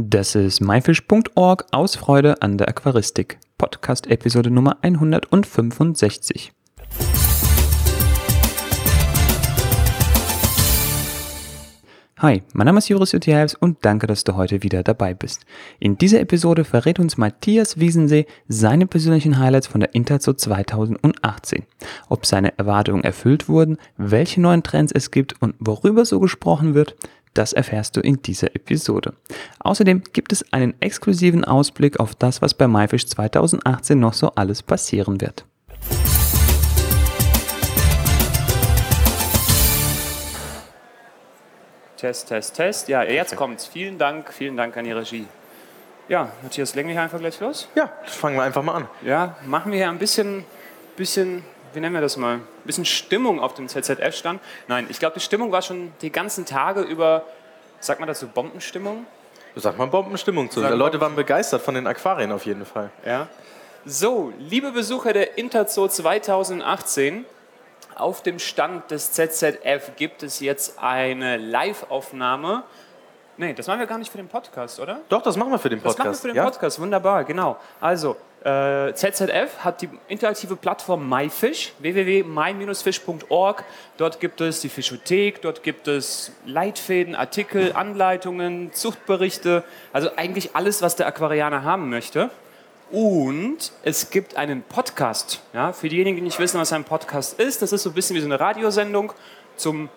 Das ist myfish.org aus Freude an der Aquaristik. Podcast Episode Nummer 165. Hi, mein Name ist Joris Jutjaevs und danke, dass du heute wieder dabei bist. In dieser Episode verrät uns Matthias Wiesensee seine persönlichen Highlights von der Interzo 2018. Ob seine Erwartungen erfüllt wurden, welche neuen Trends es gibt und worüber so gesprochen wird, das erfährst du in dieser Episode. Außerdem gibt es einen exklusiven Ausblick auf das, was bei MyFish 2018 noch so alles passieren wird. Test, Test, Test. Ja, jetzt kommt's. Vielen Dank, vielen Dank an die Regie. Ja, Matthias, legen wir hier einfach gleich los? Ja, fangen wir einfach mal an. Ja, machen wir hier ein bisschen, bisschen, wie nennen wir das mal, ein bisschen Stimmung auf dem ZZF-Stand. Nein, ich glaube, die Stimmung war schon die ganzen Tage über, sagt man dazu, Bombenstimmung? Sag mal Bombenstimmung zu. Die Leute waren begeistert von den Aquarien auf jeden Fall. Ja. So, liebe Besucher der Interzoo 2018, auf dem Stand des ZZF gibt es jetzt eine Live-Aufnahme. Nee, das machen wir gar nicht für den Podcast, oder? Doch, das machen wir für den Das Podcast. machen wir für den ja? Podcast, wunderbar, genau. Also, äh, ZZF hat die interaktive Plattform MyFish, www.my-fish.org. Dort gibt es die Fischothek, dort gibt es Leitfäden, Artikel, Anleitungen, Zuchtberichte, also eigentlich alles, was der Aquarianer haben möchte. Und es gibt einen Podcast. Ja, für diejenigen, die nicht wissen, was ein Podcast ist, das ist so ein bisschen wie so eine Radiosendung zum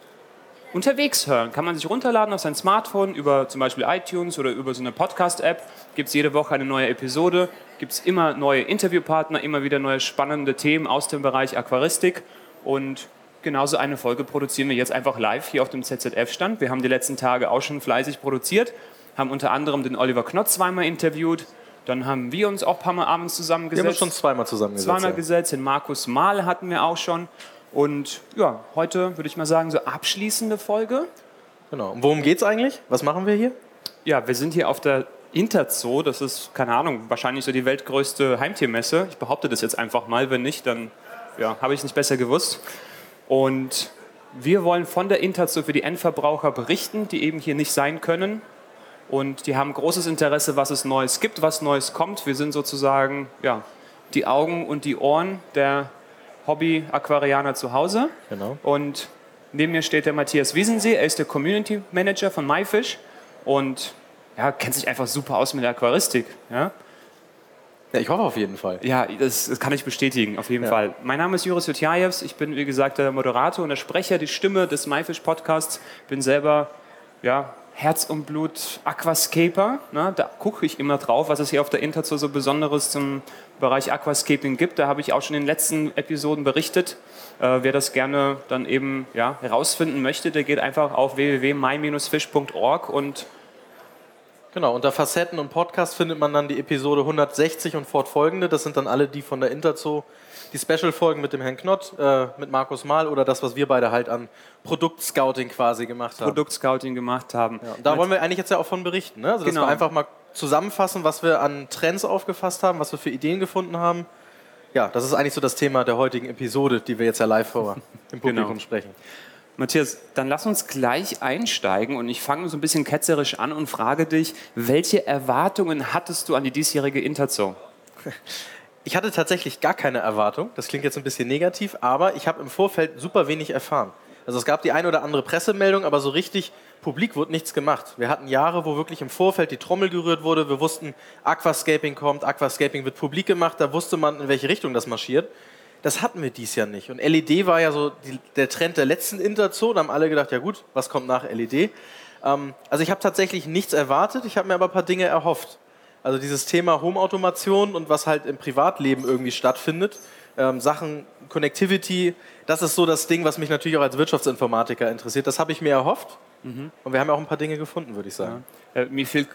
unterwegs hören. Kann man sich runterladen auf sein Smartphone über zum Beispiel iTunes oder über so eine Podcast-App. Gibt es jede Woche eine neue Episode. Gibt es immer neue Interviewpartner, immer wieder neue spannende Themen aus dem Bereich Aquaristik. Und genauso eine Folge produzieren wir jetzt einfach live hier auf dem ZZF-Stand. Wir haben die letzten Tage auch schon fleißig produziert, haben unter anderem den Oliver Knott zweimal interviewt. Dann haben wir uns auch ein paar Mal abends Wir zusammengesetzt. haben uns schon zweimal zusammengesetzt. Zweimal ja. gesetzt, den Markus Mahl hatten wir auch schon. Und ja, heute würde ich mal sagen, so abschließende Folge. Genau. Und worum geht's eigentlich? Was machen wir hier? Ja, wir sind hier auf der Interzoo. Das ist, keine Ahnung, wahrscheinlich so die weltgrößte Heimtiermesse. Ich behaupte das jetzt einfach mal. Wenn nicht, dann ja, habe ich es nicht besser gewusst. Und wir wollen von der Interzoo für die Endverbraucher berichten, die eben hier nicht sein können. Und die haben großes Interesse, was es Neues gibt, was Neues kommt. Wir sind sozusagen ja, die Augen und die Ohren der Hobby-Aquarianer zu Hause. Genau. Und neben mir steht der Matthias Wiesensee. Er ist der Community Manager von MyFish und ja, kennt sich einfach super aus mit der Aquaristik. Ja, Ja, ich hoffe auf jeden Fall. ja das, das kann ich bestätigen, auf jeden Ja. Fall. Mein Name ist Joris Jutjajews. Ich bin, wie gesagt, der Moderator und der Sprecher, die Stimme des MyFish Podcasts. Bin selber ja, Herz und Blut Aquascaper. Ne? Da gucke ich immer drauf, was es hier auf der Interzoo so Besonderes zum Bereich Aquascaping gibt. Da habe ich auch schon in den letzten Episoden berichtet. Äh, wer das gerne dann eben ja, herausfinden möchte, der geht einfach auf www.my-fish.org und Genau. Unter Facetten und Podcast findet man dann die Episode 160 und fortfolgende. Das sind dann alle die von der Interzoo. Die Special-Folgen mit dem Herrn Knott, äh, mit Markus Mahl oder das, was wir beide halt an Produktscouting quasi gemacht haben. Produktscouting gemacht haben. Ja, da wollen wir eigentlich jetzt ja auch von berichten. Ne? Also, dass Genau. wir einfach mal zusammenfassen, was wir an Trends aufgefasst haben, was wir für Ideen gefunden haben. Ja, das ist eigentlich so das Thema der heutigen Episode, die wir jetzt ja live vor dem Publikum Genau. sprechen. Matthias, dann lass uns gleich einsteigen und ich fange so ein bisschen ketzerisch an und frage dich, welche Erwartungen hattest du an die diesjährige Interzoo? Ich hatte tatsächlich gar keine Erwartung. Das klingt jetzt ein bisschen negativ, aber ich habe im Vorfeld super wenig erfahren. Also es gab die eine oder andere Pressemeldung, aber so richtig publik wurde nichts gemacht. Wir hatten Jahre, wo wirklich im Vorfeld die Trommel gerührt wurde. Wir wussten, Aquascaping kommt, Aquascaping wird publik gemacht. Da wusste man, in welche Richtung das marschiert. Das hatten wir dies Jahr nicht. Und LED war ja so die, der Trend der letzten Interzoo. Da haben alle gedacht, ja gut, was kommt nach LED? Ähm, also ich habe tatsächlich nichts erwartet. Ich habe mir aber ein paar Dinge erhofft. Also dieses Thema Home-Automation und was halt im Privatleben irgendwie stattfindet, ähm, Sachen Connectivity, das ist so das Ding, was mich natürlich auch als Wirtschaftsinformatiker interessiert. Das habe ich mir erhofft. Und wir haben ja auch ein paar Dinge gefunden, würde ich sagen. Äh, mir fiel,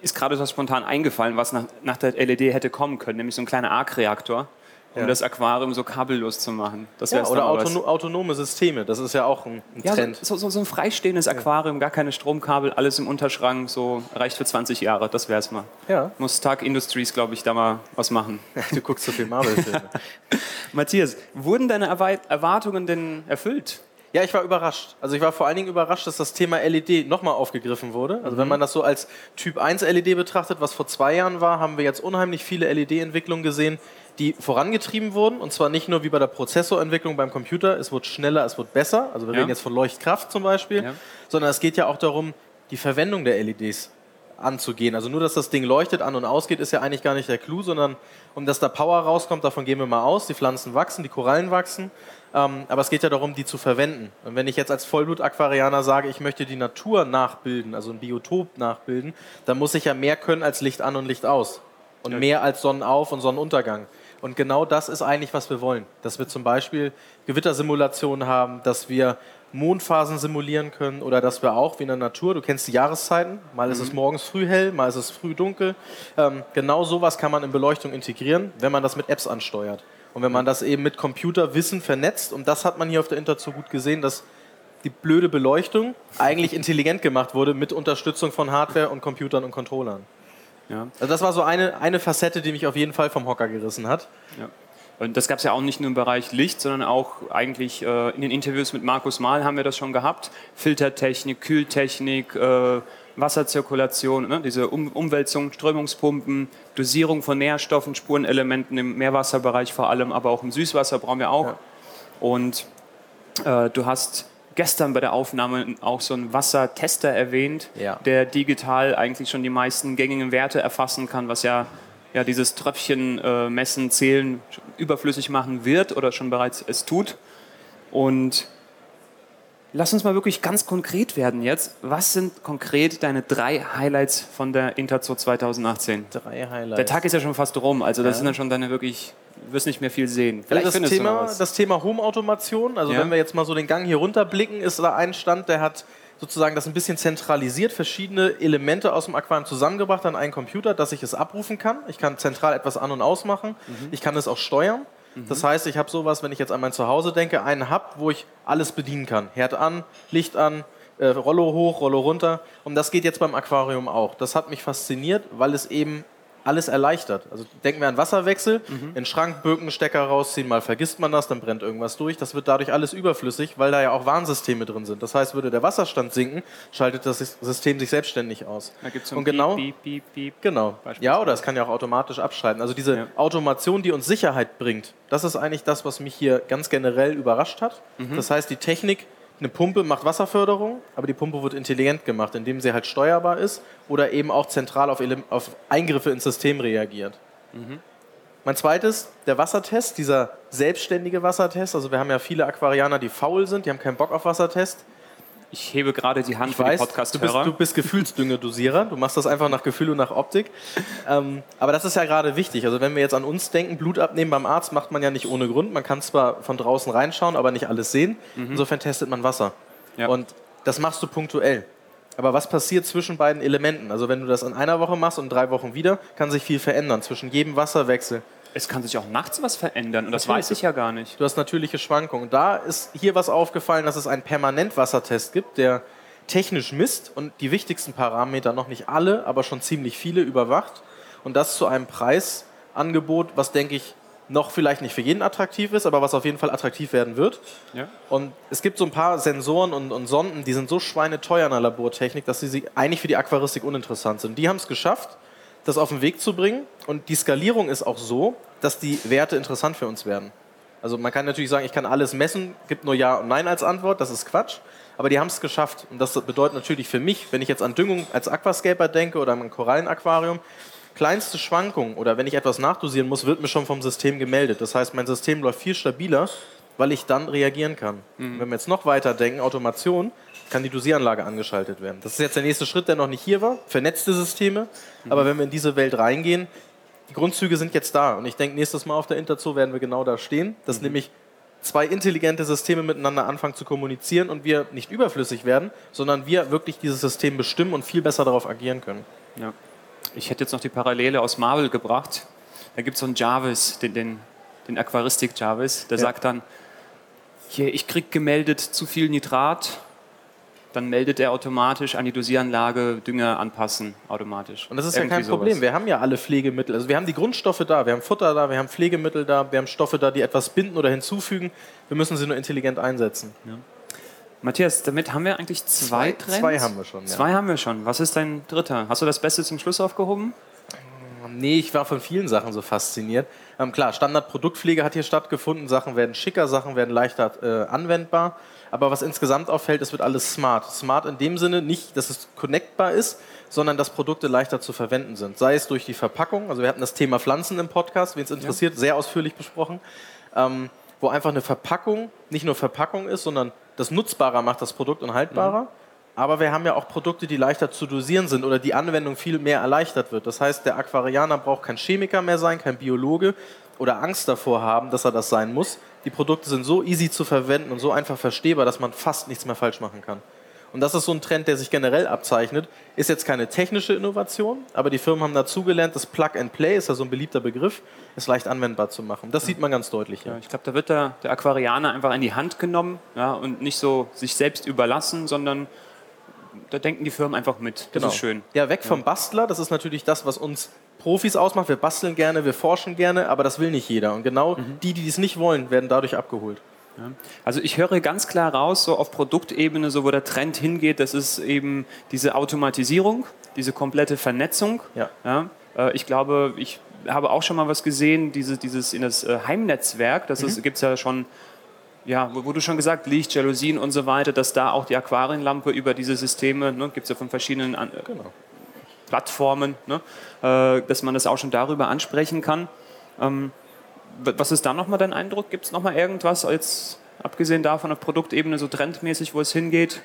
ist gerade so spontan eingefallen, was nach, nach der LED hätte kommen können, nämlich so ein kleiner Arc-Reaktor, um Ja. das Aquarium so kabellos zu machen. Das Ja, oder autono autonome Systeme, das ist ja auch ein, ein Ja, Trend. so, so, so ein freistehendes Aquarium, gar keine Stromkabel, alles im Unterschrank, so reicht für 20 Jahre, das wär's mal. Ja, Muss Stark Industries, glaube ich, da mal was machen. du guckst so viel Marvel-Filme. Matthias, wurden deine Erwartungen denn erfüllt? Ja, ich war überrascht. Also ich war vor allen Dingen überrascht, dass das Thema LED nochmal aufgegriffen wurde. Also Mhm. wenn man das so als Typ 1 LED betrachtet, was vor zwei Jahren war, haben wir jetzt unheimlich viele LED-Entwicklungen gesehen, die vorangetrieben wurden. Und zwar nicht nur wie bei der Prozessorentwicklung beim Computer, es wird schneller, es wird besser. Also wir Ja. reden jetzt von Leuchtkraft zum Beispiel. Ja. Sondern es geht ja auch darum, die Verwendung der LEDs anzugehen. Also nur, dass das Ding leuchtet, an und ausgeht, ist ja eigentlich gar nicht der Clou, sondern um dass da Power rauskommt, davon gehen wir mal aus. Die Pflanzen wachsen, die Korallen wachsen. Ähm, aber es geht ja darum, die zu verwenden. Und wenn ich jetzt als Vollblut-Aquarianer sage, ich möchte die Natur nachbilden, also ein Biotop nachbilden, dann muss ich ja mehr können als Licht an und Licht aus. Und Ja. mehr als Sonnenauf- und Sonnenuntergang. Und genau das ist eigentlich, was wir wollen. Dass wir zum Beispiel Gewittersimulationen haben, dass wir Mondphasen simulieren können oder dass wir auch, wie in der Natur, du kennst die Jahreszeiten, mal ist es morgens früh hell, mal ist es früh dunkel. Ähm, genau sowas kann man in Beleuchtung integrieren, wenn man das mit Apps ansteuert. Und wenn man das eben mit Computerwissen vernetzt, und das hat man hier auf der Interzo gut gesehen, dass die blöde Beleuchtung eigentlich intelligent gemacht wurde mit Unterstützung von Hardware und Computern und Controllern. Ja. Also das war so eine, eine Facette, die mich auf jeden Fall vom Hocker gerissen hat. Ja. Und das gab es ja auch nicht nur im Bereich Licht, sondern auch eigentlich äh, in den Interviews mit Markus Mahl haben wir das schon gehabt. Filtertechnik, Kühltechnik, äh, Wasserzirkulation, ne? diese um Umwälzung, Strömungspumpen, Dosierung von Nährstoffen, Spurenelementen im Meerwasserbereich vor allem, aber auch im Süßwasser brauchen wir auch. Ja. Und äh, du hast gestern bei der Aufnahme auch so einen Wassertester erwähnt, Ja. der digital eigentlich schon die meisten gängigen Werte erfassen kann, was ja, ja dieses Tröpfchen äh, messen, zählen überflüssig machen wird oder schon bereits es tut. Und lass uns mal wirklich ganz konkret werden jetzt. Was sind konkret deine drei Highlights von der Interzo 2018? Drei Highlights. Der Tag ist ja schon fast rum, also das Ja. sind dann schon deine wirklich, du wirst nicht mehr viel sehen. Also das, Thema, das Thema Home-Automation, also Ja. wenn wir jetzt mal so den Gang hier runterblicken, ist da ein Stand, der hat sozusagen das ein bisschen zentralisiert, verschiedene Elemente aus dem Aquarium zusammengebracht an einen Computer, dass ich es abrufen kann. Ich kann zentral etwas an- und ausmachen. Mhm. Ich kann es auch steuern. Das heißt, ich habe sowas, wenn ich jetzt an mein Zuhause denke, einen Hub, wo ich alles bedienen kann. Herd an, Licht an, äh, Rollo hoch, Rollo runter. Und das geht jetzt beim Aquarium auch. Das hat mich fasziniert, weil es eben alles erleichtert. Also denken wir an Wasserwechsel, in Schrank, Bögen, Stecker rausziehen, mal vergisst man das, dann brennt irgendwas durch. Das wird dadurch alles überflüssig, weil da ja auch Warnsysteme drin sind. Das heißt, würde der Wasserstand sinken, schaltet das System sich selbstständig aus. Da gibt's so Und genau, Piep, Piep, Piep, Piep. Genau. Ja, oder es kann ja auch automatisch abschalten. Also diese Ja. Automation, die uns Sicherheit bringt, das ist eigentlich das, was mich hier ganz generell überrascht hat. Mhm. Das heißt, die Technik, eine Pumpe macht Wasserförderung, aber die Pumpe wird intelligent gemacht, indem sie halt steuerbar ist oder eben auch zentral auf, Ele- auf Eingriffe ins System reagiert. Mhm. Mein zweites, der Wassertest, dieser selbstständige Wassertest. Also wir haben ja viele Aquarianer, die faul sind, die haben keinen Bock auf Wassertest. Ich hebe gerade die Hand Ich für weiß, die du bist, du bist Gefühlsdüngedosierer. Du machst das einfach nach Gefühl und nach Optik. Ähm, aber das ist ja gerade wichtig. Also wenn wir jetzt an uns denken, Blut abnehmen beim Arzt macht man ja nicht ohne Grund. Man kann zwar von draußen reinschauen, aber nicht alles sehen. Insofern testet man Wasser. Mhm. Ja. Und das machst du punktuell. Aber was passiert zwischen beiden Elementen? Also wenn du das in einer Woche machst und in drei Wochen wieder, kann sich viel verändern zwischen jedem Wasserwechsel. Es kann sich auch nachts was verändern und das Natürlich. weiß ich ja gar nicht. Du hast natürliche Schwankungen. Da ist hier was aufgefallen, dass es einen Permanentwassertest gibt, der technisch misst und die wichtigsten Parameter, noch nicht alle, aber schon ziemlich viele überwacht. Und das zu einem Preisangebot, was, denke ich, noch vielleicht nicht für jeden attraktiv ist, aber was auf jeden Fall attraktiv werden wird. Ja? Und es gibt so ein paar Sensoren und, und Sonden, die sind so schweineteuer in der Labortechnik, dass sie sie eigentlich für die Aquaristik uninteressant sind. Die haben es geschafft, das auf den Weg zu bringen. Und die Skalierung ist auch so, dass die Werte interessant für uns werden. Also man kann natürlich sagen, ich kann alles messen, gibt nur Ja und Nein als Antwort, das ist Quatsch. Aber die haben es geschafft. Und das bedeutet natürlich für mich, wenn ich jetzt an Düngung als Aquascaper denke oder an ein Korallenaquarium, kleinste Schwankung oder wenn ich etwas nachdosieren muss, wird mir schon vom System gemeldet. Das heißt, mein System läuft viel stabiler, weil ich dann reagieren kann. Und Wenn wir jetzt noch weiter denken, Automation, kann die Dosieranlage angeschaltet werden. Das ist jetzt der nächste Schritt, der noch nicht hier war, vernetzte Systeme. Aber wenn wir in diese Welt reingehen, die Grundzüge sind jetzt da. Und ich denke, nächstes Mal auf der Interzoo werden wir genau da stehen, dass nämlich zwei intelligente Systeme miteinander anfangen zu kommunizieren und wir nicht überflüssig werden, sondern wir wirklich dieses System bestimmen und viel besser darauf agieren können. Ja. Ich hätte jetzt noch die Parallele aus Marvel gebracht. Da gibt es so einen Jarvis, den, den, den Aquaristik-Jarvis, der Ja. sagt dann, hier, ich krieg gemeldet zu viel Nitrat, dann meldet er automatisch an die Dosieranlage Dünger anpassen, automatisch. Und das ist ja Irgendwie kein Problem. sowas. Wir haben ja alle Pflegemittel. Also wir haben die Grundstoffe da, wir haben Futter da, wir haben Pflegemittel da, wir haben Stoffe da, die etwas binden oder hinzufügen. Wir müssen sie nur intelligent einsetzen. Matthias, damit haben wir eigentlich zwei, Zwei- Trends. zwei haben wir schon, ja. Zwei haben wir schon. Was ist dein dritter? Hast du das Beste zum Schluss aufgehoben? Nee, ich war von vielen Sachen so fasziniert. Ähm, klar, Standardproduktpflege hat hier stattgefunden. Sachen werden schicker, Sachen werden leichter äh, anwendbar. Aber was insgesamt auffällt, es wird alles smart. Smart in dem Sinne nicht, dass es connectbar ist, sondern dass Produkte leichter zu verwenden sind. Sei es durch die Verpackung, also wir hatten das Thema Pflanzen im Podcast, wen es interessiert, sehr ausführlich besprochen, ähm, wo einfach eine Verpackung nicht nur Verpackung ist, sondern das nutzbarer macht das Produkt und haltbarer. Aber wir haben ja auch Produkte, die leichter zu dosieren sind oder die Anwendung viel mehr erleichtert wird. Das heißt, der Aquarianer braucht kein Chemiker mehr sein, kein Biologe oder Angst davor haben, dass er das sein muss. Die Produkte sind so easy zu verwenden und so einfach verstehbar, dass man fast nichts mehr falsch machen kann. Und das ist so ein Trend, der sich generell abzeichnet. Ist jetzt keine technische Innovation, aber die Firmen haben dazugelernt, das Plug and Play ist ja so ein beliebter Begriff, ist leicht anwendbar zu machen. Das sieht man ganz deutlich hier. Ja, ich glaube, da wird der, der Aquarianer einfach in die Hand genommen ja, und nicht so sich selbst überlassen, sondern da denken die Firmen einfach mit. Das ist schön. Ja, weg vom Bastler, das ist natürlich das, was uns Profis ausmacht. Wir basteln gerne, wir forschen gerne, aber das will nicht jeder. Und genau Mhm. die, die es nicht wollen, werden dadurch abgeholt. Ja. Also ich höre ganz klar raus, so auf Produktebene, so wo der Trend hingeht, das ist eben diese Automatisierung, diese komplette Vernetzung. Ja. äh, ich glaube, ich habe auch schon mal was gesehen, diese, dieses in das äh, Heimnetzwerk, das Mhm. gibt es ja schon, ja, wo, wo du schon gesagt, Licht, Jalousien und so weiter, dass da auch die Aquarienlampe über diese Systeme, ne, gibt es ja von verschiedenen an, Genau. Plattformen, ne, äh, dass man das auch schon darüber ansprechen kann. Ähm, was ist da nochmal dein Eindruck? Gibt es nochmal irgendwas, jetzt abgesehen davon auf Produktebene, so trendmäßig, wo es hingeht?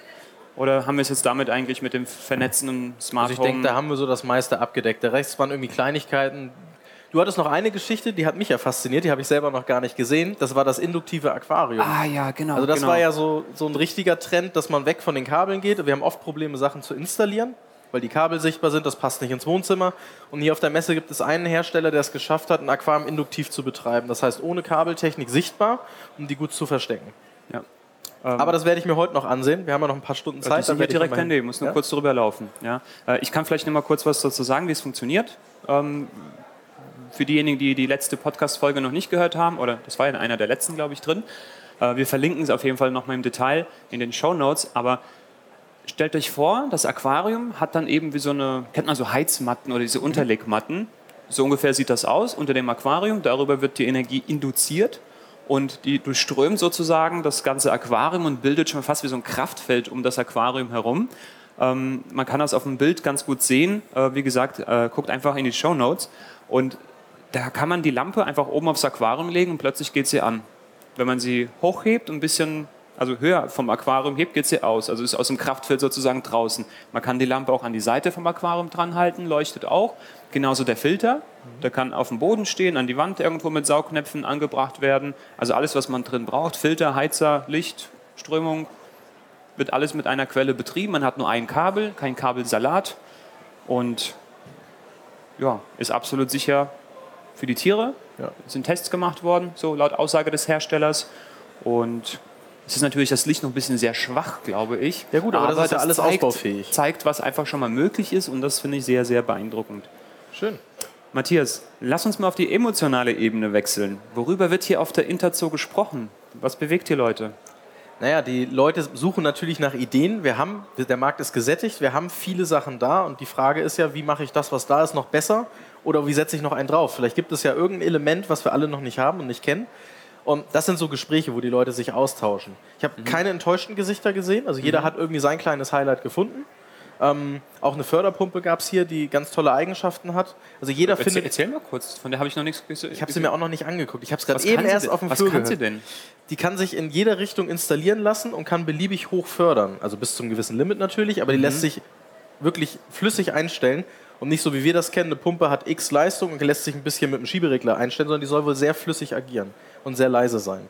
Oder haben wir es jetzt damit eigentlich mit dem vernetzenden Smart Also ich denke, da haben wir so das meiste abgedeckt. Der Rest waren irgendwie Kleinigkeiten. Du hattest noch eine Geschichte, die hat mich ja fasziniert, die habe ich selber noch gar nicht gesehen. Das war das induktive Aquarium. ah ja, genau. Also das genau. war ja so, so ein richtiger Trend, dass man weg von den Kabeln geht. Wir haben oft Probleme, Sachen zu installieren, weil die Kabel sichtbar sind, das passt nicht ins Wohnzimmer. Und hier auf der Messe gibt es einen Hersteller, der es geschafft hat, ein Aquarium induktiv zu betreiben. Das heißt, ohne Kabeltechnik sichtbar, um die gut zu verstecken. Ja. Aber das werde ich mir heute noch ansehen. Wir haben ja noch ein paar Stunden Zeit. Die sind dann hier werde ich direkt daneben, muss nur Ja? kurz drüber laufen. Ja? Äh, Ich kann vielleicht noch mal kurz was dazu sagen, wie es funktioniert. Für diejenigen, die die letzte Podcast-Folge noch nicht gehört haben, oder das war ja in einer der letzten, glaube ich, drin. äh, Wir verlinken es auf jeden Fall noch mal im Detail in den Show Notes. Aber stellt euch vor, das Aquarium hat dann eben wie so eine, kennt man so Heizmatten oder diese Unterlegmatten. So ungefähr sieht das aus unter dem Aquarium. Darüber wird die Energie induziert und die durchströmt sozusagen das ganze Aquarium und bildet schon fast wie so ein Kraftfeld um das Aquarium herum. Ähm, man kann das auf dem Bild ganz gut sehen. Äh, wie gesagt, äh, guckt einfach in die Show Notes und da kann man die Lampe einfach oben aufs Aquarium legen und plötzlich geht sie an. Wenn man sie hochhebt und ein bisschen, also höher vom Aquarium hebt, geht sie aus. Also ist aus dem Kraftfeld sozusagen draußen. Man kann die Lampe auch an die Seite vom Aquarium dran halten, leuchtet auch. Genauso der Filter, der kann auf dem Boden stehen, an die Wand irgendwo mit Saugnäpfen angebracht werden. Also alles, was man drin braucht. Filter, Heizer, Licht, Strömung, wird alles mit einer Quelle betrieben. Man hat nur ein Kabel, kein Kabelsalat und ja, ist absolut sicher für die Tiere. Ja. Sind Tests gemacht worden, so laut Aussage des Herstellers. Und es ist natürlich das Licht noch ein bisschen sehr schwach, glaube ich. Ja gut, aber das ist ja alles zeigt, ausbaufähig. zeigt, was einfach schon mal möglich ist und das finde ich sehr, sehr beeindruckend. Schön. Matthias, lass uns mal auf die emotionale Ebene wechseln. Worüber wird hier auf der Interzoo gesprochen? Was bewegt hier Leute? Naja, die Leute suchen natürlich nach Ideen. Wir haben, der Markt ist gesättigt, wir haben viele Sachen da und die Frage ist ja, wie mache ich das, was da ist, noch besser oder wie setze ich noch einen drauf? Vielleicht gibt es ja irgendein Element, was wir alle noch nicht haben und nicht kennen. Und das sind so Gespräche, wo die Leute sich austauschen. Ich habe keine enttäuschten Gesichter gesehen, also jeder hat irgendwie sein kleines Highlight gefunden. Ähm, auch eine Förderpumpe gab es hier, die ganz tolle Eigenschaften hat. Also jeder Erzähl, findet. erzähl mal kurz, von der habe ich noch nichts gesehen. Ich habe sie mir auch noch nicht angeguckt. Ich habe es gerade eben sie erst denn? auf dem Was Flur kann sie gehört. denn? Die kann sich in jeder Richtung installieren lassen und kann beliebig hoch fördern. Also bis zum gewissen Limit natürlich, aber die lässt sich wirklich flüssig einstellen. Und nicht so wie wir das kennen, eine Pumpe hat X Leistung und lässt sich ein bisschen mit dem Schieberegler einstellen, sondern die soll wohl sehr flüssig agieren und sehr leise sein.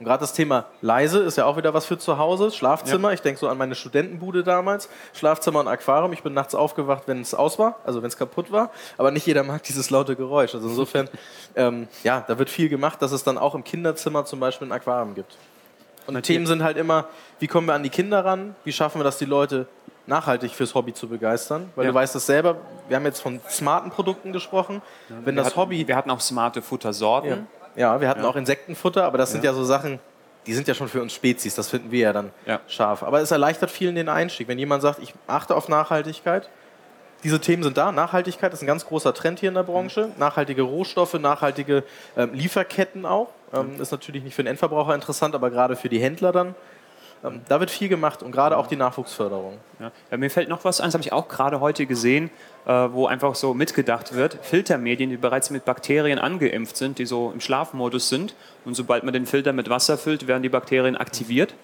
Und gerade das Thema leise ist ja auch wieder was für zu Hause. Schlafzimmer, ich denke so an meine Studentenbude damals. Schlafzimmer und Aquarium. Ich bin nachts aufgewacht, wenn es aus war, also wenn es kaputt war. Aber nicht jeder mag dieses laute Geräusch. Also insofern, ähm, ja, da wird viel gemacht, dass es dann auch im Kinderzimmer zum Beispiel ein Aquarium gibt. Und die Themen sind halt immer, wie kommen wir an die Kinder ran? Wie schaffen wir das, die Leute nachhaltig fürs Hobby zu begeistern? Weil Ja. du weißt es selber, wir haben jetzt von smarten Produkten gesprochen. wenn Wir das hatten- Hobby Wir hatten auch smarte Futtersorten. ja, wir hatten auch Insektenfutter, aber das sind ja so Sachen, die sind ja schon für uns Spezies, das finden wir ja dann Ja. scharf. Aber es erleichtert vielen den Einstieg. Wenn jemand sagt, ich achte auf Nachhaltigkeit, diese Themen sind da. Nachhaltigkeit ist ein ganz großer Trend hier in der Branche. Nachhaltige Rohstoffe, nachhaltige ähm, Lieferketten auch. Ähm, ist natürlich nicht für den Endverbraucher interessant, aber gerade für die Händler dann. Ähm, da wird viel gemacht und gerade auch die Nachwuchsförderung. Ja. Ja, mir fällt noch was ein, das habe ich auch gerade heute gesehen, äh, wo einfach so mitgedacht wird. Filtermedien, die bereits mit Bakterien angeimpft sind, die so im Schlafmodus sind. Und sobald man den Filter mit Wasser füllt, werden die Bakterien aktiviert.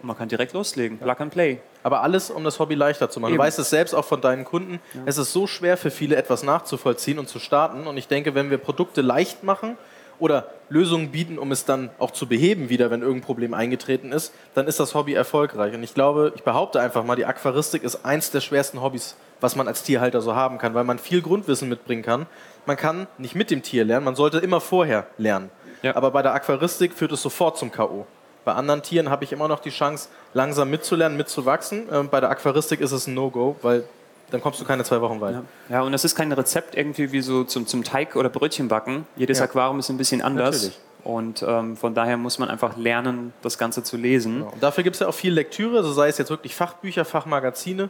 Und man kann direkt loslegen. Plug and Play. Aber alles, um das Hobby leichter zu machen. Eben. Du weißt es selbst auch von deinen Kunden. Es ist so schwer für viele, etwas nachzuvollziehen und zu starten. Und ich denke, wenn wir Produkte leicht machen oder Lösungen bieten, um es dann auch zu beheben wieder, wenn irgendein Problem eingetreten ist, dann ist das Hobby erfolgreich. Und ich glaube, ich behaupte einfach mal, die Aquaristik ist eins der schwersten Hobbys, was man als Tierhalter so haben kann, weil man viel Grundwissen mitbringen kann. Man kann nicht mit dem Tier lernen, man sollte immer vorher lernen. Ja. Aber bei der Aquaristik führt es sofort zum K.O. Bei anderen Tieren habe ich immer noch die Chance, langsam mitzulernen, mitzuwachsen. Ähm, bei der Aquaristik ist es ein No-Go, weil dann kommst du keine zwei Wochen weiter. Ja, und das ist kein Rezept irgendwie wie so zum, zum Teig oder Brötchen backen. Jedes Ja. Aquarium ist ein bisschen anders. Natürlich. Und ähm, von daher muss man einfach lernen, das Ganze zu lesen. Genau. Dafür gibt es ja auch viel Lektüre, also sei es jetzt wirklich Fachbücher, Fachmagazine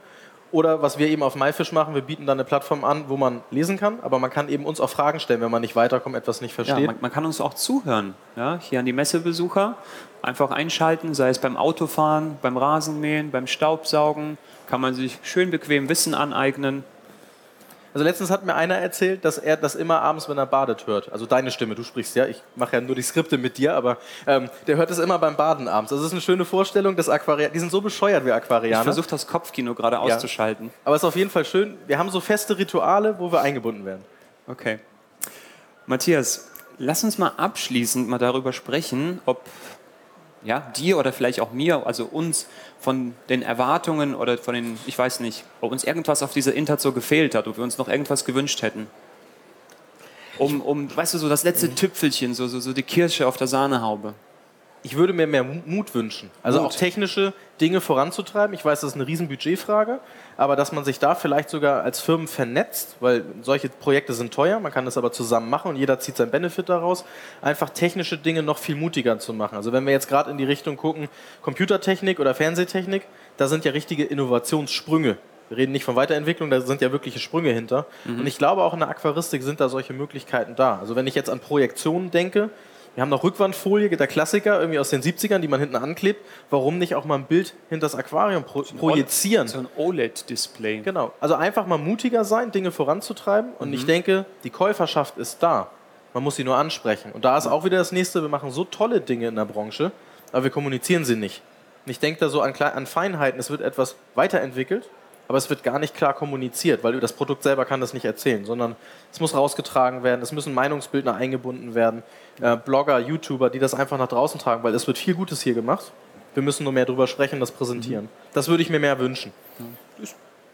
oder was wir eben auf MyFish machen, wir bieten da eine Plattform an, wo man lesen kann, aber man kann eben uns auch Fragen stellen, wenn man nicht weiterkommt, etwas nicht Ja, versteht. man, man kann uns auch zuhören. Ja? Hier an die Messebesucher. Einfach einschalten, sei es beim Autofahren, beim Rasenmähen, beim Staubsaugen. Kann man sich schön bequem Wissen aneignen. Also letztens hat mir einer erzählt, dass er das immer abends, wenn er badet, hört. Also deine Stimme, du sprichst ja, ich mache ja nur die Skripte mit dir, aber ähm, der hört es immer beim Baden abends. Das ist eine schöne Vorstellung des Aquarianer. Die sind so bescheuert, Ich Aquarianer. versuche das Kopfkino gerade Ja. auszuschalten. aber es ist auf jeden Fall schön. Wir haben so feste Rituale, wo wir eingebunden werden. Okay. Matthias, lass uns mal abschließend mal darüber sprechen, ob ja, dir oder vielleicht auch mir, also uns von den Erwartungen oder von den, ich weiß nicht, ob uns irgendwas auf dieser Interzo gefehlt hat, ob wir uns noch irgendwas gewünscht hätten. Um, um weißt du, so das letzte Tüpfelchen, so, so, so die Kirsche auf der Sahnehaube. Ich würde mir mehr Mu- Mut wünschen. Also Mut. auch technische Dinge voranzutreiben. Ich weiß, das ist eine riesen Budgetfrage, aber dass man sich da vielleicht sogar als Firmen vernetzt, weil solche Projekte sind teuer, man kann das aber zusammen machen und jeder zieht seinen Benefit daraus, einfach technische Dinge noch viel mutiger zu machen. Also wenn wir jetzt gerade in die Richtung gucken, Computertechnik oder Fernsehtechnik, da sind ja richtige Innovationssprünge. Wir reden nicht von Weiterentwicklung, da sind ja wirkliche Sprünge hinter. Und ich glaube, auch in der Aquaristik sind da solche Möglichkeiten da. Also wenn ich jetzt an Projektionen denke, wir haben noch Rückwandfolie, der Klassiker, irgendwie aus den 70ern, die man hinten anklebt. Warum nicht auch mal ein Bild hinter das Aquarium pro projizieren? So ein OLED-Display. Genau. Also einfach mal mutiger sein, Dinge voranzutreiben. Und Mhm. ich denke, die Käuferschaft ist da. Man muss sie nur ansprechen. Und da ist auch wieder das nächste, wir machen so tolle Dinge in der Branche, aber wir kommunizieren sie nicht. Und ich denke da so an, an Feinheiten, es wird etwas weiterentwickelt, aber es wird gar nicht klar kommuniziert, weil das Produkt selber kann das nicht erzählen, sondern es muss rausgetragen werden, es müssen Meinungsbildner eingebunden werden, äh, Blogger, YouTuber, die das einfach nach draußen tragen, weil es wird viel Gutes hier gemacht. Wir müssen nur mehr drüber sprechen, das präsentieren. Das würde ich mir mehr wünschen.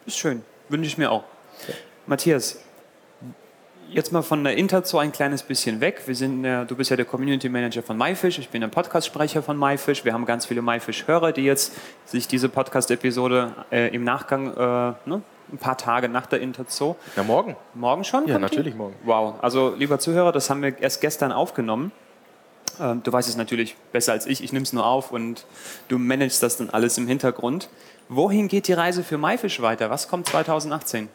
Ist schön. Wünsche ich mir auch. Matthias, jetzt mal von der Interzo ein kleines bisschen weg. Wir sind, ja, du bist ja der Community Manager von MyFish. Ich bin der Podcast-Sprecher von MyFish. Wir haben ganz viele MyFish-Hörer, die jetzt sich diese Podcast-Episode äh, im Nachgang, äh, ne, ein paar Tage nach der Interzo, Ja, morgen. morgen schon? Ja, kommt die? natürlich morgen. Wow. Also, lieber Zuhörer, das haben wir erst gestern aufgenommen. Ähm, du weißt es natürlich besser als ich. Ich nehme es nur auf und du managst das dann alles im Hintergrund. Wohin geht die Reise für MyFish weiter? Was kommt 2018?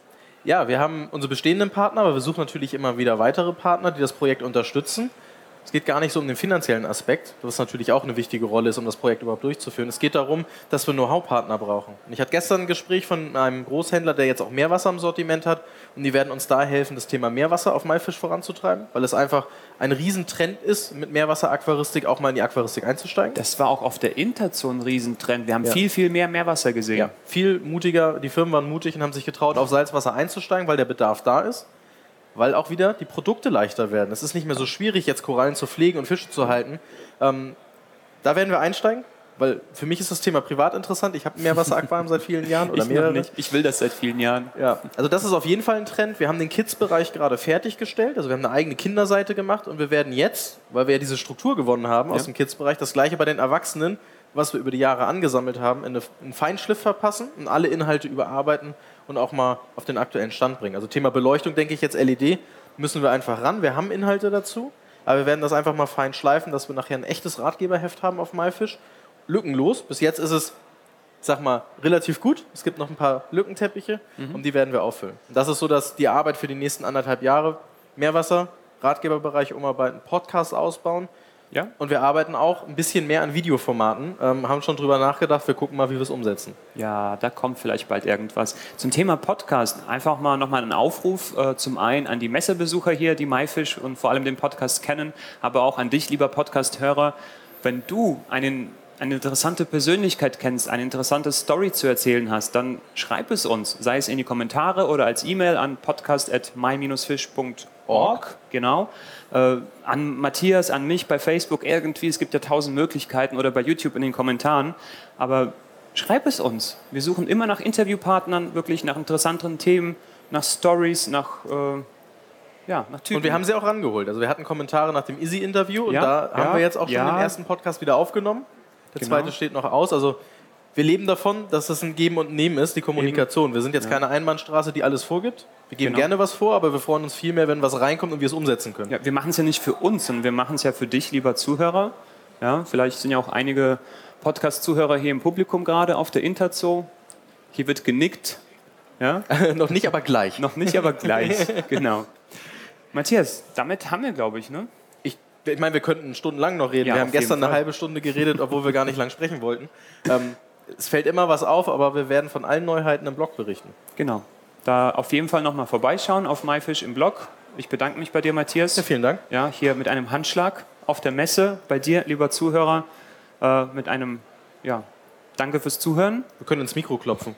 Ja, wir haben unsere bestehenden Partner, aber wir suchen natürlich immer wieder weitere Partner, die das Projekt unterstützen. Es geht gar nicht so um den finanziellen Aspekt, was natürlich auch eine wichtige Rolle ist, um das Projekt überhaupt durchzuführen. Es geht darum, dass wir Know-how-Partner brauchen. Und ich hatte gestern ein Gespräch von einem Großhändler, der jetzt auch Meerwasser im Sortiment hat. Und die werden uns da helfen, das Thema Meerwasser auf MyFish voranzutreiben, weil es einfach ein Riesentrend ist, mit Meerwasser-Aquaristik auch mal in die Aquaristik einzusteigen. Das war auch auf der Interzone ein Riesentrend. Wir haben Ja. viel, viel mehr Meerwasser gesehen. Ja, viel mutiger, die Firmen waren mutig und haben sich getraut, auf Salzwasser einzusteigen, weil der Bedarf da ist. Weil auch wieder die Produkte leichter werden. Es ist nicht mehr so schwierig, jetzt Korallen zu pflegen und Fische zu halten. Ähm, da werden wir einsteigen, weil für mich ist das Thema privat interessant. Ich habe Meerwasseraquarium seit vielen Jahren oder ich mehrere. nicht. Ich will das seit vielen Jahren. Ja, also das ist auf jeden Fall ein Trend. Wir haben den Kids-Bereich gerade fertiggestellt. Also wir haben eine eigene Kinderseite gemacht und wir werden jetzt, weil wir ja diese Struktur gewonnen haben aus Ja. dem Kids-Bereich, das gleiche bei den Erwachsenen, was wir über die Jahre angesammelt haben, in eine- einen Feinschliff verpassen und alle Inhalte überarbeiten und auch mal auf den aktuellen Stand bringen. Also Thema Beleuchtung, denke ich jetzt LED, müssen wir einfach ran. Wir haben Inhalte dazu. Aber wir werden das einfach mal fein schleifen, dass wir nachher ein echtes Ratgeberheft haben auf MyFish. Lückenlos. Bis jetzt ist es, sag mal, relativ gut. Es gibt noch ein paar Lückenteppiche Mhm. und die werden wir auffüllen. Und das ist so, dass die Arbeit für die nächsten anderthalb Jahre Meerwasser, Ratgeberbereich umarbeiten, Podcast ausbauen. Ja? Und wir arbeiten auch ein bisschen mehr an Videoformaten, ähm, haben schon drüber nachgedacht, wir gucken mal, wie wir es umsetzen. Ja, da kommt vielleicht bald irgendwas. Zum Thema Podcast einfach mal nochmal einen Aufruf. Äh, zum einen an die Messebesucher hier, die MyFish und vor allem den Podcast kennen, aber auch an dich, lieber Podcast-Hörer. Wenn du einen, eine interessante Persönlichkeit kennst, eine interessante Story zu erzählen hast, dann schreib es uns, sei es in die Kommentare oder als E-Mail an podcast.my-fish.org. Genau. Äh, an Matthias, an mich bei Facebook irgendwie. Es gibt ja tausend Möglichkeiten oder bei YouTube in den Kommentaren. Aber schreib es uns. Wir suchen immer nach Interviewpartnern, wirklich nach interessanteren Themen, nach Stories, nach, äh, ja, nach Typen. Und wir haben sie auch rangeholt. Also wir hatten Kommentare nach dem Easy-Interview und Ja, da haben ja, wir jetzt auch schon ja. den ersten Podcast wieder aufgenommen. Der Genau. zweite steht noch aus. Also wir leben davon, dass das ein Geben und Nehmen ist, die Kommunikation. Wir sind jetzt keine Einbahnstraße, die alles vorgibt. Wir geben Genau. gerne was vor, aber wir freuen uns viel mehr, wenn was reinkommt und wir es umsetzen können. Ja, wir machen es ja nicht für uns, sondern wir machen es ja für dich, lieber Zuhörer. Ja, vielleicht sind ja auch einige Podcast-Zuhörer hier im Publikum gerade auf der Interzo. Hier wird genickt. Ja, noch nicht, aber gleich. noch nicht, aber gleich. genau. Matthias, damit haben wir, glaube ich, ne? Ich, meine, wir könnten stundenlang noch reden. Ja, wir haben gestern eine halbe Stunde geredet, obwohl wir gar nicht lang sprechen wollten. Ähm, es fällt immer was auf, aber wir werden von allen Neuheiten im Blog berichten. Genau. Da auf jeden Fall nochmal vorbeischauen auf MyFish im Blog. Ich bedanke mich bei dir, Matthias. Ja, vielen Dank. Ja, hier mit einem Handschlag auf der Messe bei dir, lieber Zuhörer, äh, mit einem, ja, danke fürs Zuhören. Wir können ins Mikro klopfen.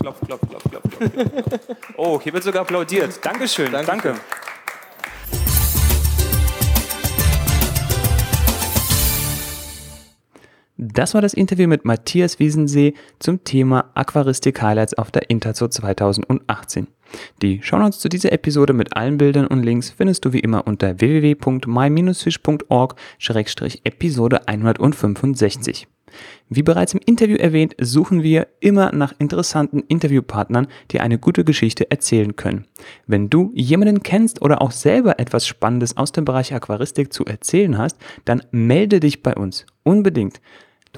Klopf, klopf, klopf, klopf, klopf. Oh, hier wird sogar applaudiert. Dankeschön, Dankeschön. danke. Das war das Interview mit Matthias Wiesensee zum Thema Aquaristik Highlights auf der Interzo 2018. Die Shownotes zu dieser Episode mit allen Bildern und Links findest du wie immer unter www.my-fish.org-episode 165. Wie bereits im Interview erwähnt, suchen wir immer nach interessanten Interviewpartnern, die eine gute Geschichte erzählen können. Wenn du jemanden kennst oder auch selber etwas Spannendes aus dem Bereich Aquaristik zu erzählen hast, dann melde dich bei uns. Unbedingt.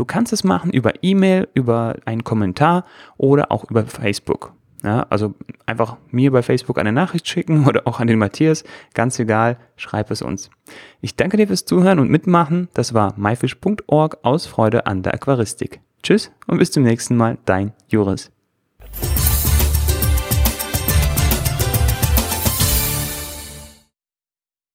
Du kannst es machen über E-Mail, über einen Kommentar oder auch über Facebook. Ja, also einfach mir bei Facebook eine Nachricht schicken oder auch an den Matthias. Ganz egal, schreib es uns. Ich danke dir fürs Zuhören und Mitmachen. Das war myfish.org aus Freude an der Aquaristik. Tschüss und bis zum nächsten Mal, dein Joris.